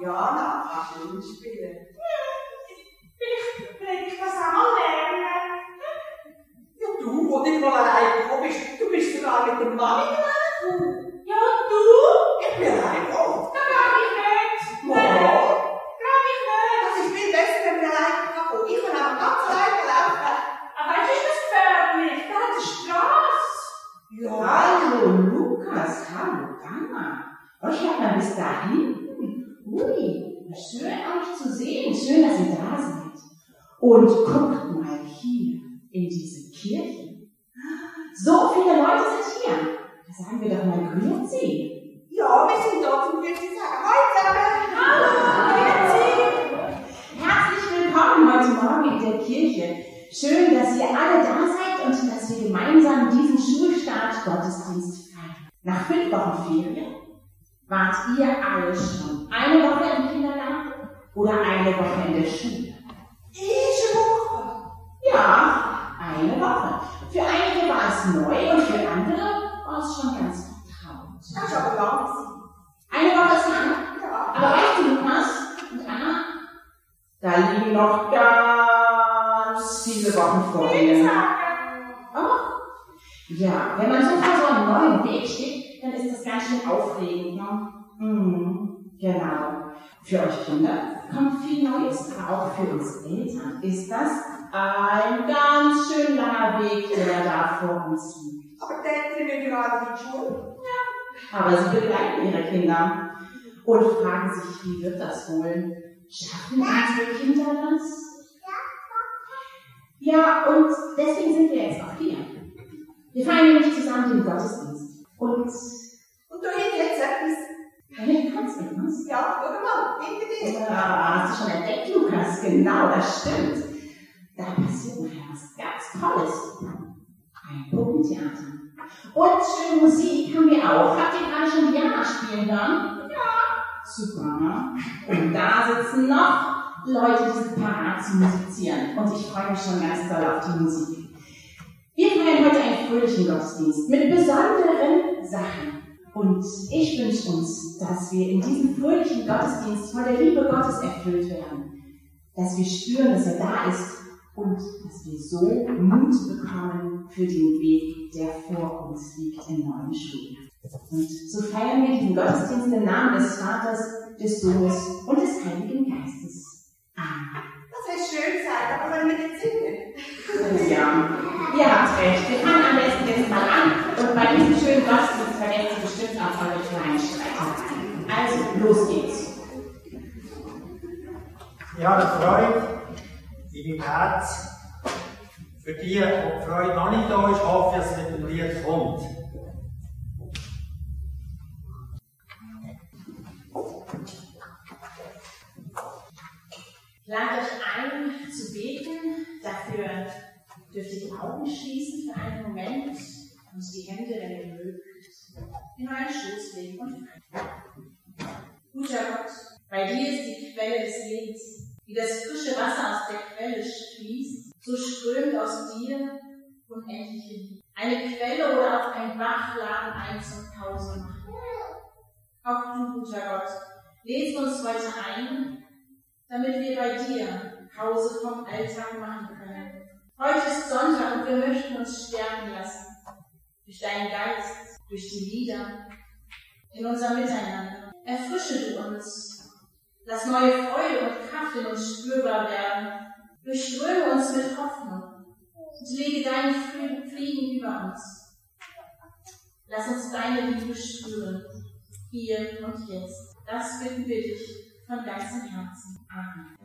Jana, kannst du mitspielen? Ja, ich will ich das auch mal lernen. Ja, du, wo du mal allein gekommen bist, du bist sogar mit der Mami gelaufen. Ja, und du? Ich bin allein gekommen. Da kann ich nicht. Mal. Ja. Kann ich nicht. Das ist viel besser, wenn wir allein gekommen Ich bin aber ganz allein gelaufen. Aber weißt ist das gefährlich? Da hat die Straße. Ja. Hallo, Lukas. Hallo, Dana. Was schafft man bis dahin? Ui, schön euch zu sehen. Schön, dass ihr da seid. Und guckt mal hier in diese Kirche. So viele Leute sind hier. Da sagen wir doch mal Grüezi. Ja, wir sind da zum Grüezi sagen. Hallo zusammen. Herzlich willkommen heute Morgen in der Kirche. Schön, dass ihr alle da seid und dass wir gemeinsam diesen Schulstart Gottesdienst feiern. Nach fünf Wochen Ferien wart ihr alle schon eine Woche im Kindergarten oder eine Woche in der Schule? Diese Woche. Ja, eine Woche. Für einige war es neu und für andere war es schon ganz vertraut. Das ist aber langsam. Eine Woche ist lang, Ja. aber weißt du, Lukas und Anna, da liegen noch ganz viele Wochen vor ihnen. Oh. Ja, wenn man so vor so einem neuen Weg steht, ganz schön aufregend, ne? Mhm, genau. Für euch Kinder kommt viel Neues, auch für uns Eltern ist das ein ganz schön langer Weg, der da vor uns liegt. Aber denkt ihr, wir gerade die Schule? Aber sie begleiten ihre Kinder und fragen sich, wie wird das wohl? Schaffen unsere Kinder das? Ja, und deswegen sind wir jetzt auch hier. Wir feiern nämlich zusammen den Gottesdienst. Und hey, kannst du was? Hinter dir. Ja, hast du schon entdeckt, Lukas? Genau, das stimmt. Da passiert nachher was ganz Tolles. Ein Puppentheater. Und schöne Musik haben wir auch. Habt ihr gerade schon Diana spielen hören? Ja. Super, ne? Und da sitzen noch Leute, die sind parat zu musizieren. Und ich freue mich schon ganz doll auf die Musik. Wir feiern heute einen fröhlichen Gottesdienst mit besonderen Sachen. Und ich wünsche uns, dass wir in diesem fröhlichen Gottesdienst von der Liebe Gottes erfüllt werden. Dass wir spüren, dass er da ist und dass wir so Mut bekommen für den Weg, der vor uns liegt im neuen Schuljahr. Und so feiern wir diesen Gottesdienst im Namen des Vaters, des Sohnes und des Heiligen Geistes. Amen. Das wäre schön gesagt, aber wenn wir jetzt singen. Ja, ihr habt recht. Wir fangen am besten jetzt mal an und bei diesem schönen Vergesst ihr bestimmt auch eure kleinen Streitereien. Also, los geht's. Ja, Freude in meinem Herz. Für die, die Freude noch nicht da ist, hoffe ich, dass es mit dem Lied kommt. Ich lade euch ein, zu beten. Dafür dürft ihr die Augen schließen für einen Moment und die Hände, wenn ihr mögt, in euren Schoß legen und feiern. Guter Gott, bei dir ist die Quelle des Lebens. Wie das frische Wasser aus der Quelle fließt, so strömt aus dir unendliche Liebe. Eine Quelle oder auch ein Bach laden ein zum Pause machen. Auch du, guter Gott, lädst uns heute ein, damit wir bei dir Pause vom Alltag machen können. Heute ist Sonntag und wir möchten uns stärken lassen. Durch deinen Geist, durch die Lieder, in unser Miteinander. Erfrische du uns. Lass neue Freude und Kraft in uns spürbar werden. Durchströme uns mit Hoffnung und lege deinen Frieden über uns. Lass uns deine Liebe spüren, hier und jetzt. Das bitten wir dich von ganzem Herzen. Amen.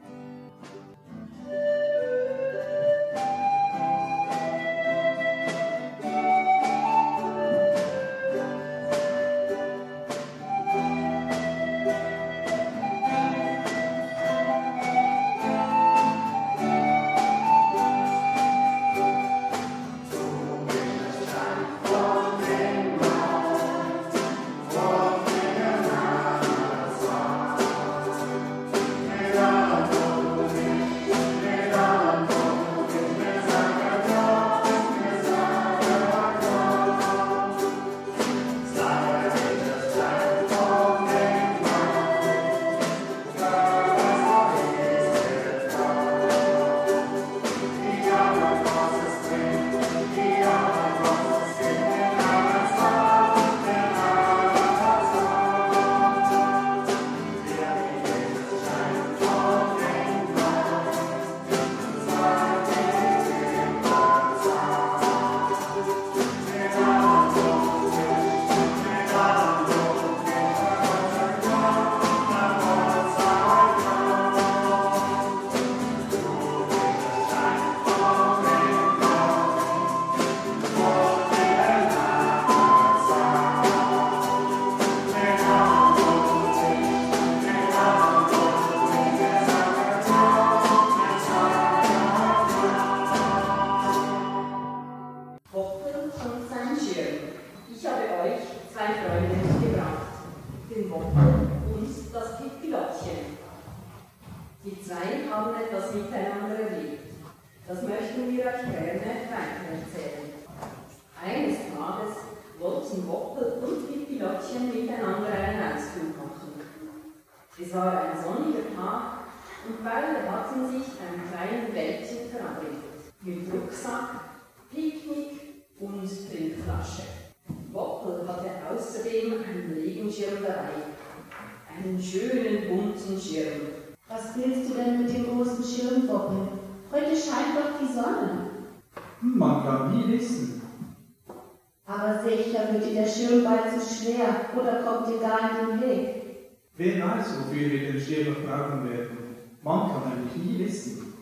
Man kann eigentlich nie wissen.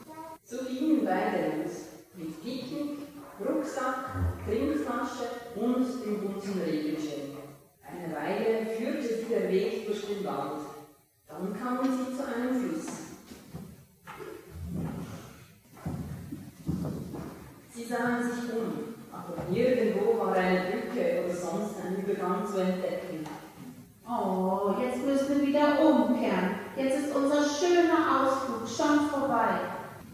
So gingen beide los. Mit Picknick, Rucksack, Trinkflasche und dem bunten Regenschirm. Eine Weile führte sie der Weg durch den Wald. Dann kamen sie zu einem Fluss. Sie sahen sich um, aber nirgendwo war eine Brücke oder sonst ein Übergang zu entdecken. Oh, jetzt müssen wir wieder umkehren. Jetzt ist unser schöner Ausflug schon vorbei.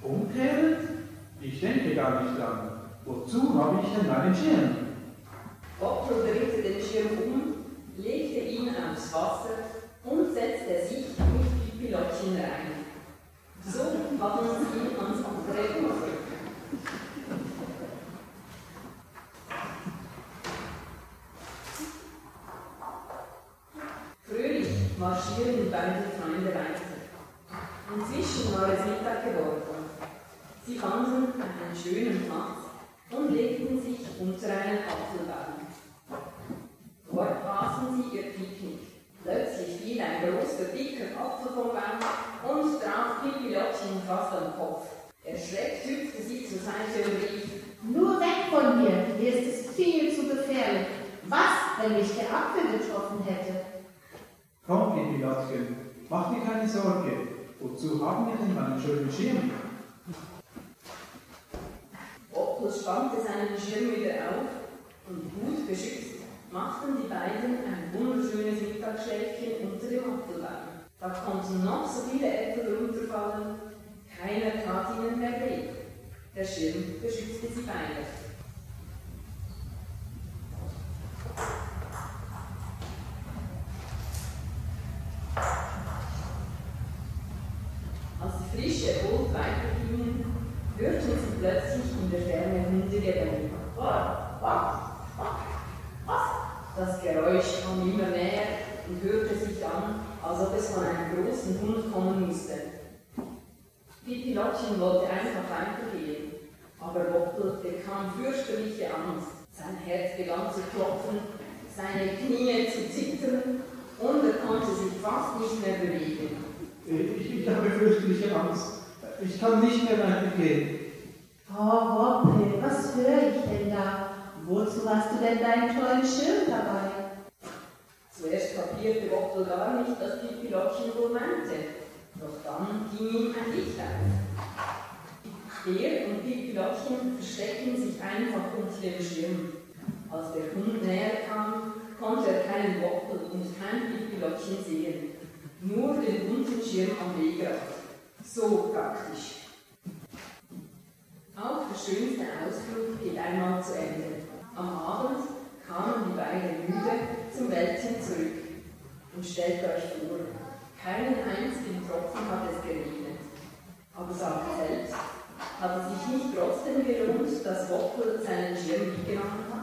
Umkehren? Ich denke gar nicht dran. Wozu habe ich denn meinen Schirm? Otto drehte den Schirm um, legte ihn aufs Wasser und setzte sich mit Pipilottchen rein. So hatten sie ans andere Ufer. Marschieren beide Freunde weiter. Inzwischen war es Mittag geworden. Sie fanden einen schönen Platz und legten sich unter einen Apfelbaum. Dort aßen sie ihr Picknick. Plötzlich fiel ein großer, dicker Apfel vom Baum und traf Pipilottchen fast am Kopf. Erschreckt hüpfte sie zur Seite und rief, Nur weg von mir, mir ist es viel zu gefährlich. Was, wenn mich der Apfel getroffen hätte? Komm, Pipilottchen, mach dir keine Sorge. Wozu haben wir denn meinen schönen Schirm? Oppel spannte seinen Schirm wieder auf und gut beschützt machten die beiden ein wunderschönes Mittagsschläfchen unter dem Apfelbaum. Da konnten noch so viele Äpfel runterfallen, keiner tat ihnen mehr weh. Der Schirm beschützte sie beide. Als die frische Boot weitergingen, hörten sie plötzlich in der Ferne Hundegebell. Das Geräusch kam immer näher und hörte sich an, als ob es von einem großen Hund kommen musste. Pipilottchen wollte einfach weitergehen, aber Woppel bekam fürchterliche Angst. Sein Herz begann zu klopfen, seine Knie zu zittern und er konnte sich fast nicht mehr bewegen. Ich, ich habe fürchterliche Angst. Ich kann nicht mehr weitergehen. Oh, Woppel, was höre ich denn da? Wozu hast du denn deinen tollen Schirm dabei? Zuerst kapierte Woppel gar nicht, was Pipilottchen wohl meinte. Doch dann ging ihm ein Licht auf. Er und Pipilottchen versteckten sich einfach unter dem Schirm. Als der Hund näher kam, konnte er keinen Woppel und kein Pipilottchen sehen. Nur den bunten Schirm am Wegrad. So praktisch. Auch der schönste Ausflug geht einmal zu Ende. Am Abend kamen die beiden müde zum Wäldchen zurück. Und stellt euch vor, keinen einzigen Tropfen hat es geregnet. Aber sagt selbst, hat es sich nicht trotzdem gelohnt, dass Woppel seinen Schirm mitgenommen hat?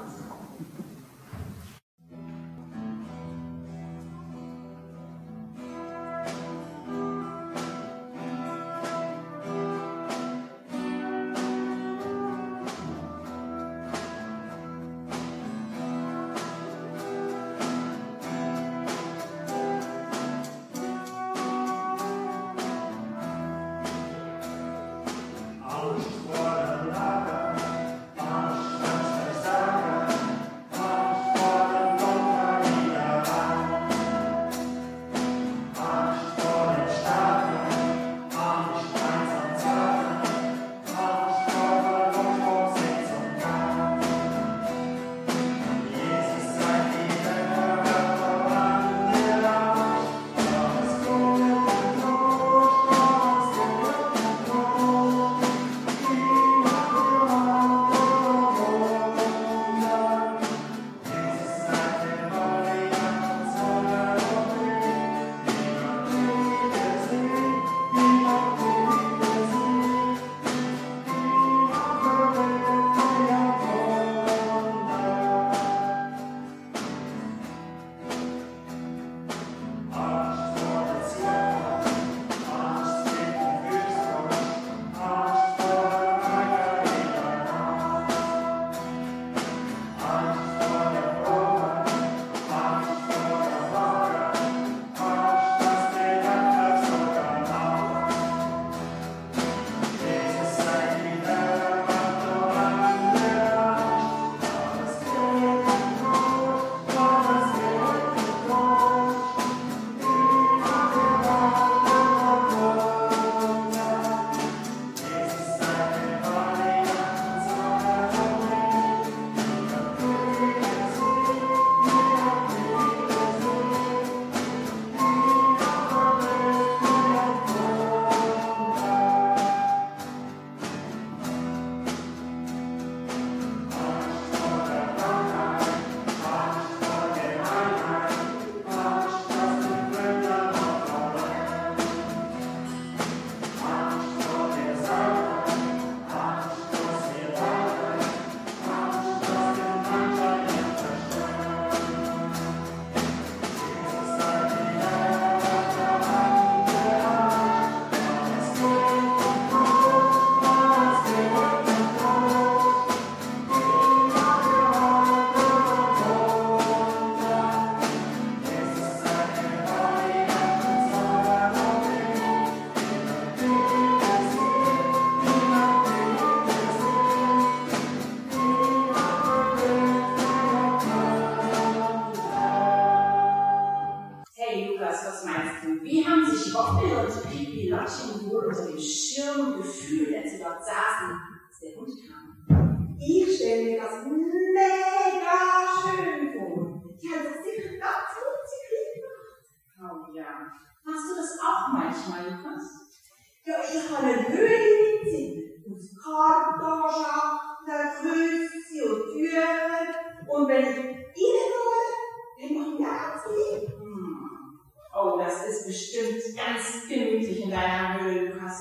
Kartonschachteln, Klösschen und Tüchern. Und wenn ich reinhole, dann mache ich ganz lieb. Hm. Oh, das ist bestimmt ganz gemütlich in deiner Höhle, Lukas.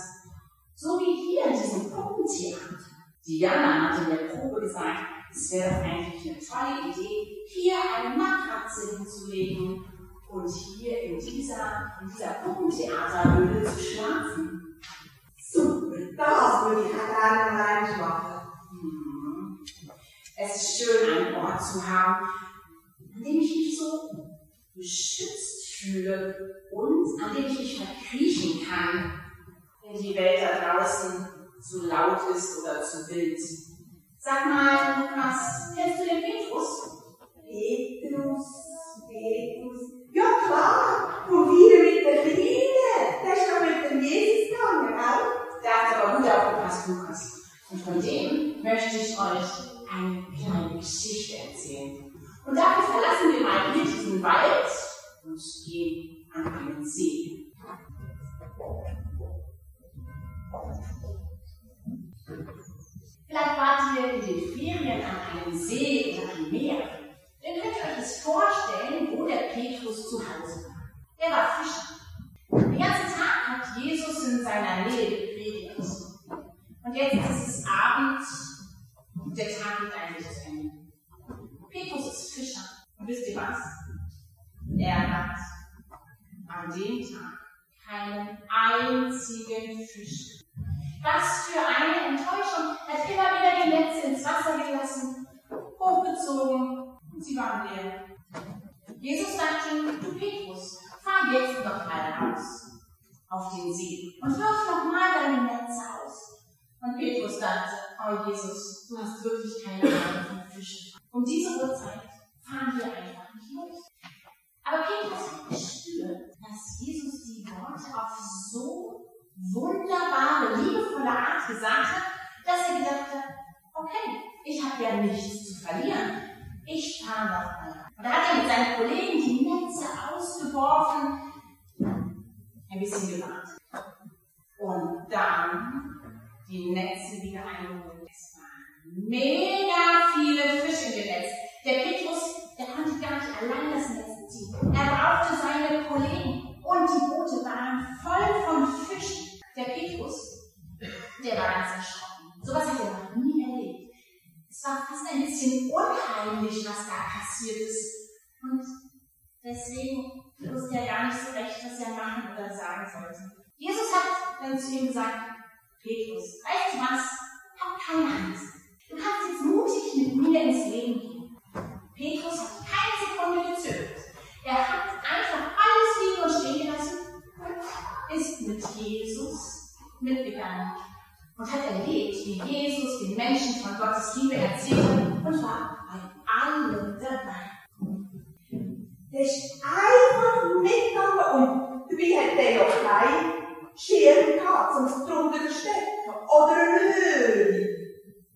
So wie hier in diesem Puppentheater. Diana hat in der Probe gesagt, es wäre doch eigentlich eine tolle Idee, hier eine Matratze hinzulegen und hier in dieser, in dieser Puppentheaterhöhle zu schlafen. Das würde ich mal eins machen. Hm. Es ist schön, einen Ort zu haben, an dem ich mich so beschützt fühle und an dem ich mich verkriechen kann, wenn die Welt da draußen zu laut ist oder zu wild. Sag mal, Lukas, kennst du den Petrus? Petrus, Petrus. Ja klar, und wieder mit der Kleine. Der ist doch mit dem Jesus gegangen, gell? Der hat aber gut aufgepasst, Lukas. Und von dem möchte ich euch eine kleine Geschichte erzählen. Und dafür verlassen wir mal hier diesen Wald und gehen an einen See. Vielleicht wart ihr in den Ferien an einem See oder am Meer. Dann könnt ihr euch das vorstellen, wo der Petrus zu Hause war. Er war Fischer. Den ganzen Tag hat Jesus in seiner Nähe. Und jetzt ist es Abend und der Tag geht eigentlich zu Ende. Petrus ist Fischer. Und wisst ihr was? Er hat an dem Tag keinen einzigen Fisch. Was für eine Enttäuschung. Er hat immer wieder die Netze ins Wasser gelassen, hochgezogen und sie waren leer. Jesus sagte ihm, du Petrus, fahr jetzt noch mal raus auf den See und wirf noch mal deine Netze aus. Und Petrus dachte, oh Jesus, du hast wirklich keine Ahnung von Fischen. Um diese Uhrzeit fahren wir einfach nicht los. Aber Petrus hat gespürt, dass Jesus die Worte auf so wunderbare, liebevolle Art gesagt hat, dass er gedacht hat, okay, ich habe ja nichts zu verlieren. Ich fahre noch mal. Und da hat er mit seinen Kollegen die Netze ausgeworfen, ein bisschen gewartet. Und dann die Netze wieder eingeholt. Es waren mega viele Fische Netz. Der Petrus, der konnte gar nicht allein das Netz ziehen. Er brauchte seine Kollegen. Und die Boote waren voll von Fischen. Der Petrus, der war ganz erschrocken. Sowas hat er noch nie erlebt. Es war fast ein bisschen unheimlich, was da passiert ist. Und deswegen wusste er gar nicht so recht, was er machen oder sagen sollte. Jesus hat dann zu ihm gesagt, Petrus, weißt du was? Hab keine Angst. Du kannst jetzt mutig mit mir ins Leben gehen. Petrus hat keine Sekunde gezögert. Er hat einfach alles liegen und stehen gelassen und ist mit Jesus mitgegangen und hat erlebt, wie Jesus den Menschen von Gottes Liebe erzählte und war bei allen dabei. Der ist einfach mitgegangen und dabei hat der noch kein Gehabt, sonst drunter verstecken. Oder eine Höhle.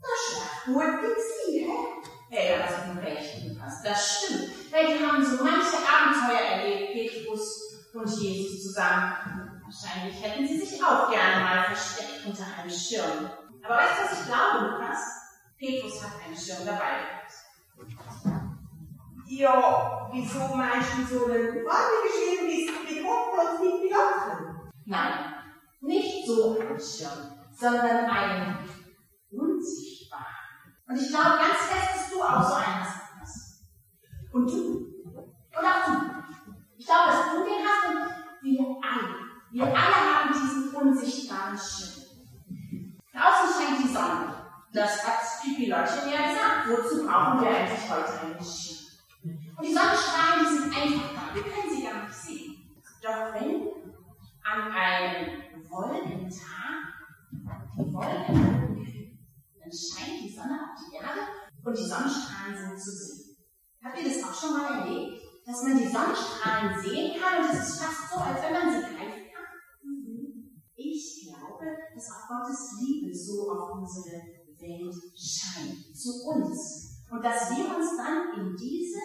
Das war echt gut gewesen, hä? Hey, da hast du recht, Lukas. Das stimmt. Weil die haben so manche Abenteuer erlebt, Petrus und Jesus zusammen. Wahrscheinlich hätten sie sich auch gerne mal versteckt unter einem Schirm. Aber weißt du, was ich glaube, Lukas? Petrus hat einen Schirm dabei gehabt. Ja, wieso meinst du so eine Frage geschrieben ist mit Hochplatz nicht mit Lachen? Nein, nicht so einen Schirm, sondern einen unsichtbaren. Und ich glaube ganz fest, dass du auch so einen hast. Und du. Und auch du. Ich glaube, dass du den hast und wir alle. Wir alle haben diesen unsichtbaren Schirm. Draußen scheint die Sonne. Das hat Pipi Lottchen ja gesagt. Wozu brauchen wir eigentlich heute einen Schirm? Und die Sonnenstrahlen, die sind einfach da. Wir können sie gar nicht sehen. Doch wenn an einem Wolkentag die Wolken dann scheint die Sonne auf die Erde und die Sonnenstrahlen sind zu sehen. Habt ihr das auch schon mal erlebt? Dass man die Sonnenstrahlen sehen kann und es ist fast so, als wenn man sie greifen kann? Ich glaube, dass auch Gottes Liebe so auf unsere Welt scheint, zu uns. Und dass wir uns dann in diese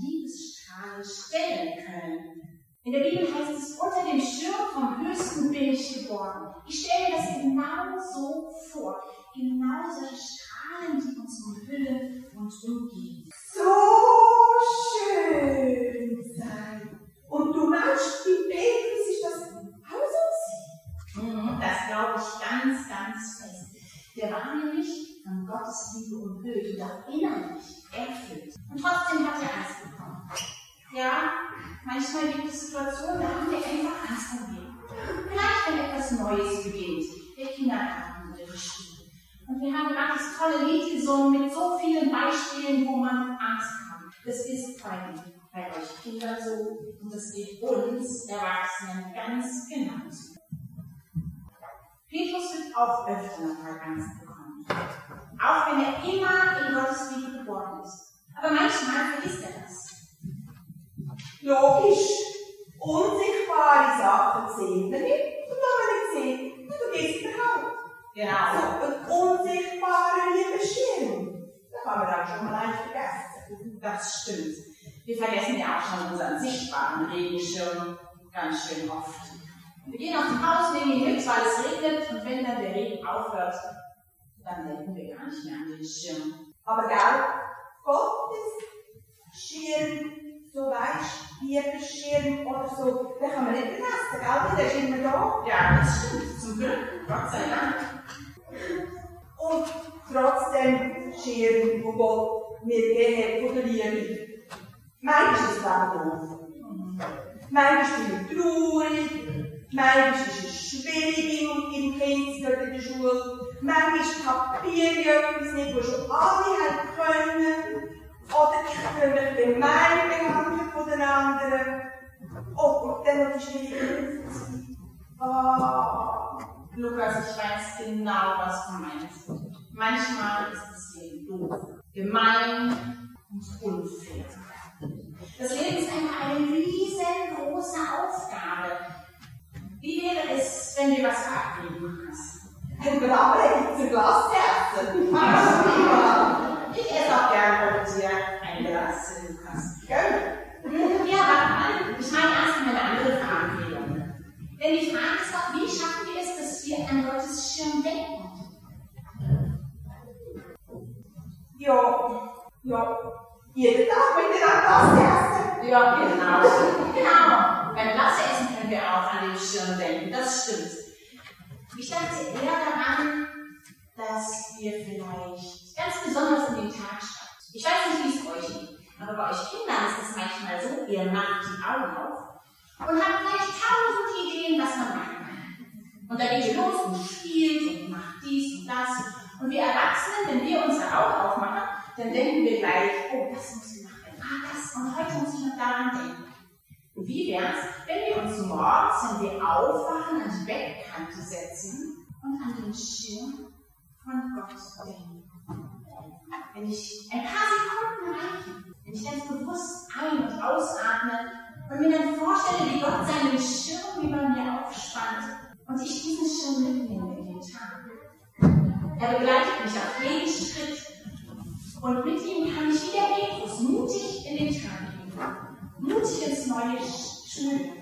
Liebesstrahle stellen können. In der Bibel heißt es, unter dem Schirm vom Höchsten bin ich geborgen. Ich stelle mir das genau so vor. Genau solche Strahlen, die uns umhüllen und umgeben. So schön sein. Und du meinst, wie Petrus ist das so gewesen? Mhm, Das glaube ich ganz, ganz fest. Der war nämlich von Gottes Liebe umhüllt und auch innerlich erfüllt. Und trotzdem hat er Angst bekommen. Ja, manchmal gibt es Situationen, da haben wir einfach Angst vor Leben. Vielleicht, wenn etwas Neues beginnt, der Kindergarten oder die Schule. Und wir haben gerade das tolle Lied gesungen mit so vielen Beispielen, wo man Angst hat. Das ist bei, bei euch Kindern so und das geht uns Erwachsenen ganz genauso. Petrus wird auch öfter nochmal Angst bekommen. Auch wenn er immer in Gottes Liebe geboren ist. Aber manchmal vergisst er das. Logisch. Unsichtbare Sachen sehen wir nicht. Und wenn wir nicht sehen, dann vergisst wir halt. Genau. Also, ein unsichtbarer Liebesschirm. Da kann man dann schon mal eins vergessen. Das stimmt. Wir vergessen ja auch schon unseren sichtbaren Regenschirm ganz schön oft. Wir gehen aus dem Haus, nehmen ihn mit, weil es regnet und wenn dann der Regen aufhört, dann denken wir gar nicht mehr an den Schirm. Aber gell, Gottes Schirm, so weißt, Liebesschirm oder so, den kann man nicht vergessen, gell? Der ist immer da. Ja, das stimmt. Zum Glück. Gott sei Dank. Und trotzdem Schirm, wo Gott mir gegeben hat, von der Liebe. Manchmal ist es doof. Manchmal bin ich traurig. Manchmal ist es schwierig im, Kindsgarten in der Schule. Manchmal kapiere ich etwas nicht, was schon alle können. Oder ich fühle mich gemein behandelt von den anderen. Oh, und dann noch die schwierige Zeit. Ah. Lukas, ich weiß genau, was du meinst. Manchmal ist das Leben doof, gemein und unfair. Das Leben ist einfach eine riesengroße Aufgabe. Wie wäre es, wenn wir was verabreden, Lukas? Ein Graben zum Glas essen. Ich esse auch gerne mit dir ein Glas, Lukas. Gell? Ja, warte mal. Ich meine erst mal eine andere Frage. Denn die Frage ist doch, wie schaffen wir es, dass wir an Gottes Schirm denken? Ja, ja. Jeden Tag mit dir ein Glas essen. Ja, genau. Genau. Beim Glassessen können wir auch an den Schirm denken. Das stimmt. Ich dachte eher ihr macht die Augen auf und habt gleich tausend Ideen, was man machen kann. Und dann geht ihr los und spielt und macht dies und das. Und wir Erwachsenen, wenn wir unsere Augen aufmachen, dann denken wir gleich, oh, das muss ich machen. Ah, das. Und heute muss ich noch daran denken. Und wie wär's, wenn wir uns morgens, wenn wir aufwachen, an die Bettkante setzen und an den Schirm von Gott denken? Wenn ich ein paar Sekunden reichen, wenn ich ganz bewusst ein- und ausatme und mir dann vorstelle, wie Gott seinen Schirm über mir aufspannt und ich diesen Schirm mitnehme in den Tag. Er begleitet mich auf jeden Schritt und mit ihm kann ich wie der Petrus mutig in den Tag gehen. Mutig ins neue Schuljahr.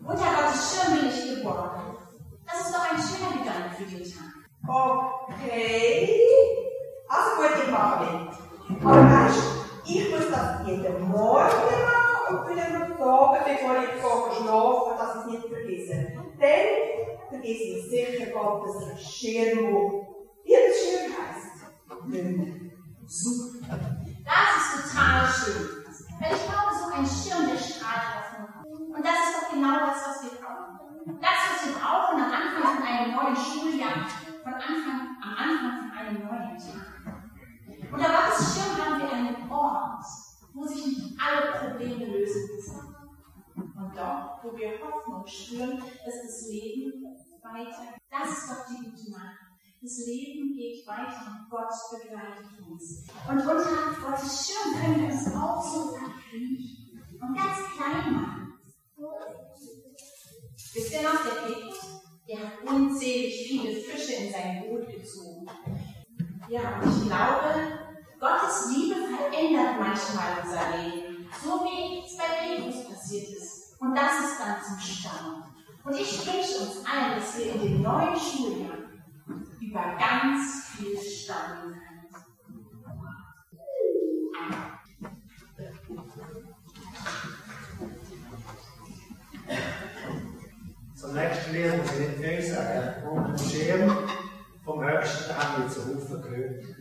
Unter Gottes Schirm bin ich geboren. Das ist doch ein schöner Gedanke für den Tag. Okay. Also gut, ich mache weißt du, ich muss das jeden Morgen machen und wieder noch sagen, bevor ich gehe schlafen, dass ich es nicht vergesse. Dann vergesse ich sicher Gottes Schirm, wo Liebesschirm heisst. Nicht mehr. Super. Das ist total schön. Weil ich glaube, so ein Schirm, der strahlt Hoffnung. Und das ist doch genau das, was wir brauchen. Das, was wir brauchen am Anfang von einem neuen Schuljahr, von Anfang, am Anfang von einem neuen Tag. Unter Gottes Schirm haben wir einen Ort, wo sich nicht alle Probleme lösen müssen. Und dort, wo wir Hoffnung spüren, dass das Leben weiter. Das ist doch die gute Nachricht. Das Leben geht weiter und Gott begleitet uns. Und unter Gottes Schirm können wir uns auch so verkriechen und ganz klein machen. Wisst ihr noch, der Petrus, der Er hat unzählig viele Fische in sein Boot gezogen. Ja, und ich glaube, Gottes Liebe verändert manchmal unser Leben, so wie es bei Petrus passiert ist. Und das ist dann zum Staunen. Und ich wünsche uns allen, dass wir in dem neuen Schuljahr über ganz viel staunen können. Zunächst ich nicht viel sagen. Und den Schirm vom Höchsten haben zu Haufen gehört.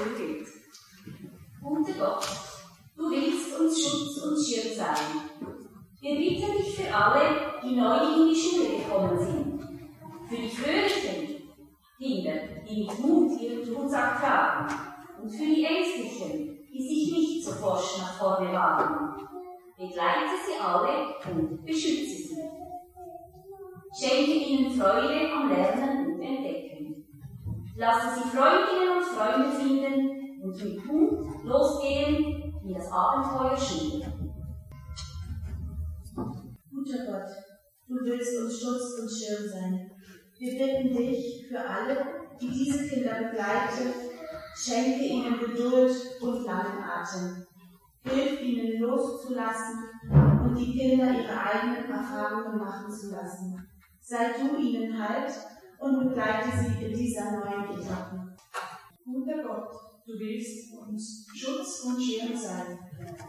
Vögel. Guter Gott, du willst uns Schutz und Schirm sein. Wir bitten dich für alle, die neu in die Schule gekommen sind. Für die fröhlichen Kinder, die mit Mut ihren Rucksack tragen. Und für die Ängstlichen, die sich nicht so forsch nach vorne wagen. Begleite sie alle und beschütze sie. Schenke ihnen Freude am Lernen und Entdecken. Lasse sie Freundinnen und Freunde finden und mit Mut losgehen in das Abenteuer Schule. Guter Gott, du willst uns Schutz und Schirm sein. Wir bitten dich für alle, die diese Kinder begleiten, schenke ihnen Geduld und langen Atem. Hilf ihnen loszulassen und die Kinder ihre eigenen Erfahrungen machen zu lassen. Sei du ihnen Halt und begleite sie in dieser neuen Etappe. Guter Gott, du willst uns Schutz und Schirm sein.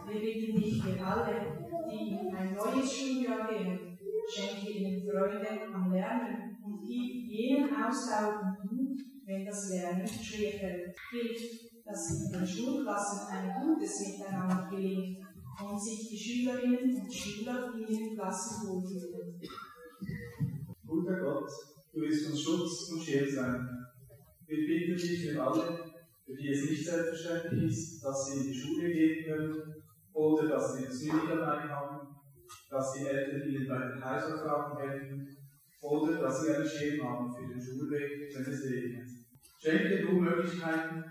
Wir bitten dich für alle, die in ein neues Schuljahr gehen. Schenke ihnen Freude am Lernen und gib jenen Ausdauer und Mut, wenn das Lernen schwerfällt. Hilf, dass in den Schulklassen ein gutes Miteinander gelingt und sich die Schülerinnen und Schüler in ihren Klassen wohlfühlen. Guter Gott, du willst uns Schutz und Schirm sein. Wir bitten dich für alle, für die es nicht selbstverständlich ist, dass sie in die Schule gehen können oder dass sie es nicht dabei haben, dass die Eltern ihnen bei den Hausaufgaben helfen oder dass sie einen Schirm haben für den Schulweg, wenn es regnet. Schenke du Möglichkeiten,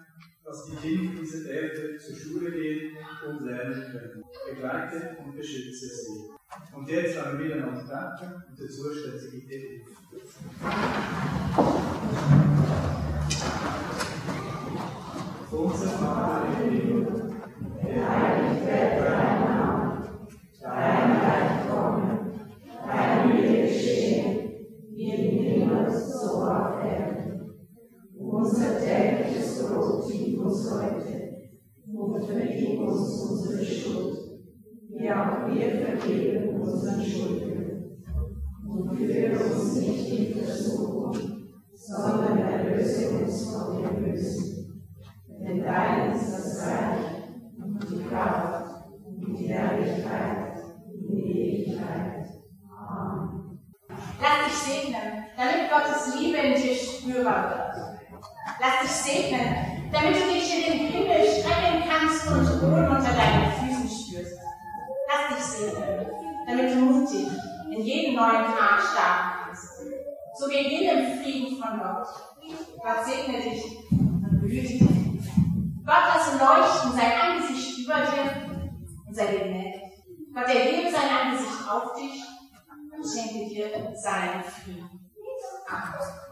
dass die Kinder dieser Erde zur Schule gehen und lernen können. Begleite und beschütze sie. Und jetzt wollen wir miteinander danken und dazu stellt sich bitte auf. Unser Vater im Himmel, geheiligt werde dein Name, dein Reich komme, dein Wille geschehe, wie im Himmel, so auf Erden. Unser tägliches Brot gib uns heute und vergib uns unsere Schuld, wie auch wir vergeben unseren Schuldigen. Und führe uns nicht in Versuchung, sondern erlöse uns von dem Bösen. Denn dein ist das Reich und die Kraft und die Herrlichkeit in Ewigkeit. Amen. Lass dich segnen, damit Gottes Liebe in dir spürbar wird. Lass dich segnen, damit du dich in den Himmel strecken kannst und Ruhe unter deinen. Dich segnen, damit du mutig in jeden neuen Tag starten kannst. So geh hin im Frieden von Gott. Gott segne dich und behüte dich. Gott lasse leuchten sein Angesicht über dir und sei dir nett. Gott erhebe sein Angesicht auf dich und schenke dir seinen Frieden. Amen.